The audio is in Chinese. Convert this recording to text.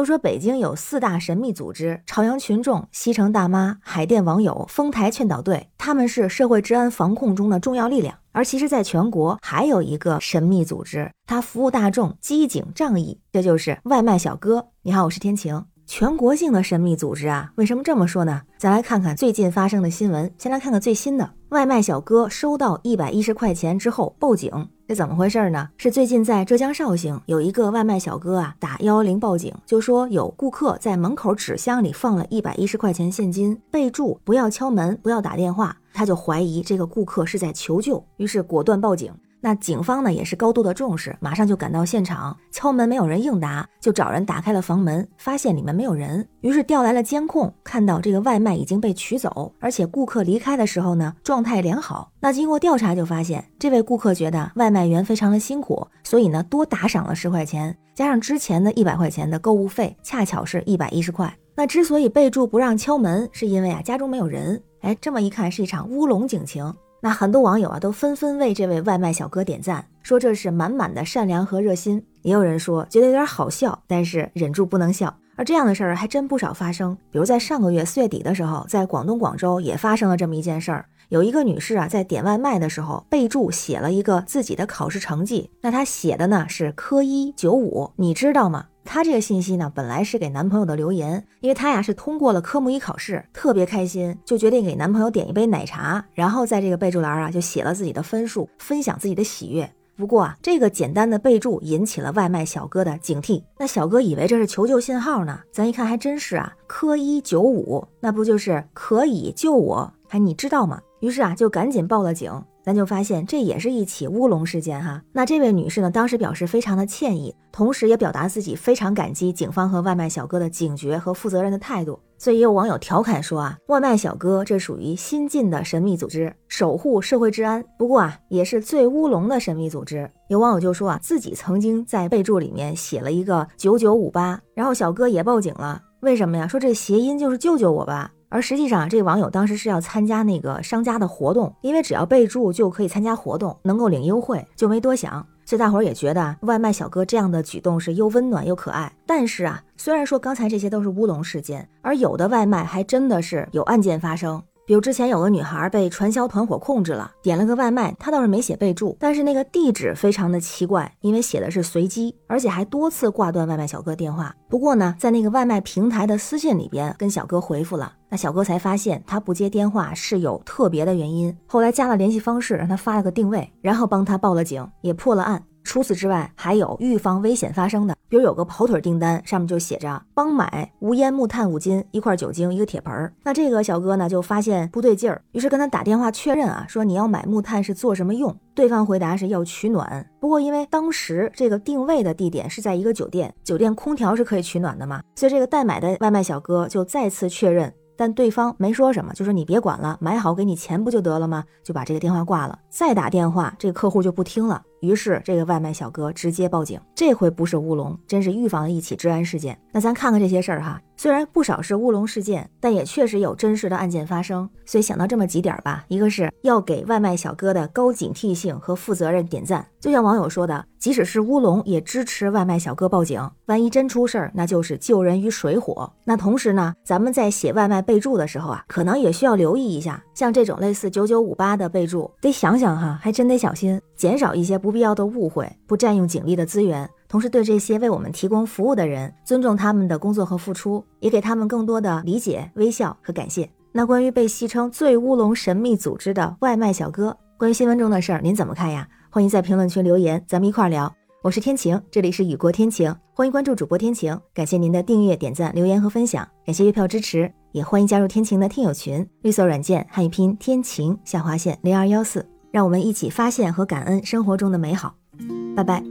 都说北京有四大神秘组织：朝阳群众、西城大妈、海淀网友、丰台劝导队，他们是社会治安防控中的重要力量。而其实，在全国还有一个神秘组织，它服务大众，机警仗义，这就是外卖小哥。你好，我是天晴。全国性的神秘组织啊，为什么这么说呢？咱来看看最近发生的新闻。先来看看最新的，外卖小哥收到一百一十块钱之后报警。这怎么回事呢？是最近在浙江绍兴有一个外卖小哥啊，打幺幺零报警，就说有顾客在门口纸箱里放了一百一十块钱现金，备注不要敲门，不要打电话。他就怀疑这个顾客是在求救，于是果断报警。那警方呢也是高度的重视，马上就赶到现场，敲门没有人应答，就找人打开了房门，发现里面没有人，于是调来了监控，看到这个外卖已经被取走，而且顾客离开的时候呢状态良好。那经过调查就发现，这位顾客觉得外卖员非常的辛苦，所以呢多打赏了十块钱，加上之前的一百块钱的购物费，恰巧是一百一十块。那之所以备注不让敲门，是因为啊家中没有人。哎，这么一看是一场乌龙警情。那很多网友啊都纷纷为这位外卖小哥点赞，说这是满满的善良和热心。也有人说觉得有点好笑，但是忍住不能笑。而这样的事儿还真不少发生，比如在上个月四月底的时候，在广东广州也发生了这么一件事儿。有一个女士啊在点外卖的时候，备注写了一个自己的考试成绩，那她写的呢是科一九五，你知道吗？她这个信息呢，本来是给男朋友的留言，因为她呀是通过了科目一考试，特别开心，就决定给男朋友点一杯奶茶，然后在这个备注栏啊就写了自己的分数，分享自己的喜悦。不过啊，这个简单的备注引起了外卖小哥的警惕，那小哥以为这是求救信号呢，咱一看还真是啊，科一九五，那不就是可以救我？还你知道吗？于是啊，就赶紧报了警。咱就发现这也是一起乌龙事件哈。那这位女士呢，当时表示非常的歉意，同时也表达自己非常感激警方和外卖小哥的警觉和负责任的态度。所以也有网友调侃说啊，外卖小哥这属于新进的神秘组织，守护社会治安。不过啊，也是最乌龙的神秘组织。有网友就说啊，自己曾经在备注里面写了一个九九五八，然后小哥也报警了。为什么呀？说这谐音就是救救我吧。而实际上，这个网友当时是要参加那个商家的活动，因为只要备注就可以参加活动，能够领优惠，就没多想。所以大伙儿也觉得啊外卖小哥这样的举动是又温暖又可爱。但是啊，虽然说刚才这些都是乌龙事件，而有的外卖还真的是有案件发生。比如之前有个女孩被传销团伙控制了，点了个外卖，她倒是没写备注，但是那个地址非常的奇怪，因为写的是随机，而且还多次挂断外卖小哥电话。不过呢，在那个外卖平台的私信里边跟小哥回复了，那小哥才发现他不接电话是有特别的原因。后来加了联系方式，让他发了个定位，然后帮他报了警，也破了案。除此之外，还有预防危险发生的，比如有个跑腿订单，上面就写着帮买无烟木炭五斤，一块酒精，一个铁盆儿。那这个小哥呢，就发现不对劲儿，于是跟他打电话确认啊，说你要买木炭是做什么用？对方回答是要取暖。不过因为当时这个定位的地点是在一个酒店，酒店空调是可以取暖的嘛，所以这个代买的外卖小哥就再次确认。但对方没说什么，就说你别管了，买好给你钱不就得了吗？就把这个电话挂了。再打电话，这个客户就不听了。于是这个外卖小哥直接报警。这回不是乌龙，真是预防了一起治安事件。那咱看看这些事儿哈，虽然不少是乌龙事件，但也确实有真实的案件发生。所以想到这么几点吧，一个是要给外卖小哥的高警惕性和负责任点赞。就像网友说的，即使是乌龙，也支持外卖小哥报警。万一真出事儿，那就是救人于水火。那同时呢，咱们在写外卖备注的时候啊，可能也需要留意一下，像这种类似九九五八的备注，得想想哈，还真得小心，减少一些不必要的误会，不占用警力的资源。同时，对这些为我们提供服务的人，尊重他们的工作和付出，也给他们更多的理解、微笑和感谢。那关于被戏称最乌龙神秘组织的外卖小哥，关于新闻中的事儿，您怎么看呀？欢迎在评论区留言，咱们一块儿聊。我是天晴，这里是雨过天晴，欢迎关注主播天晴。感谢您的订阅、点赞、留言和分享，感谢月票支持，也欢迎加入天晴的听友群，绿色软件汉语拼天晴下划线零二幺四，让我们一起发现和感恩生活中的美好。拜拜。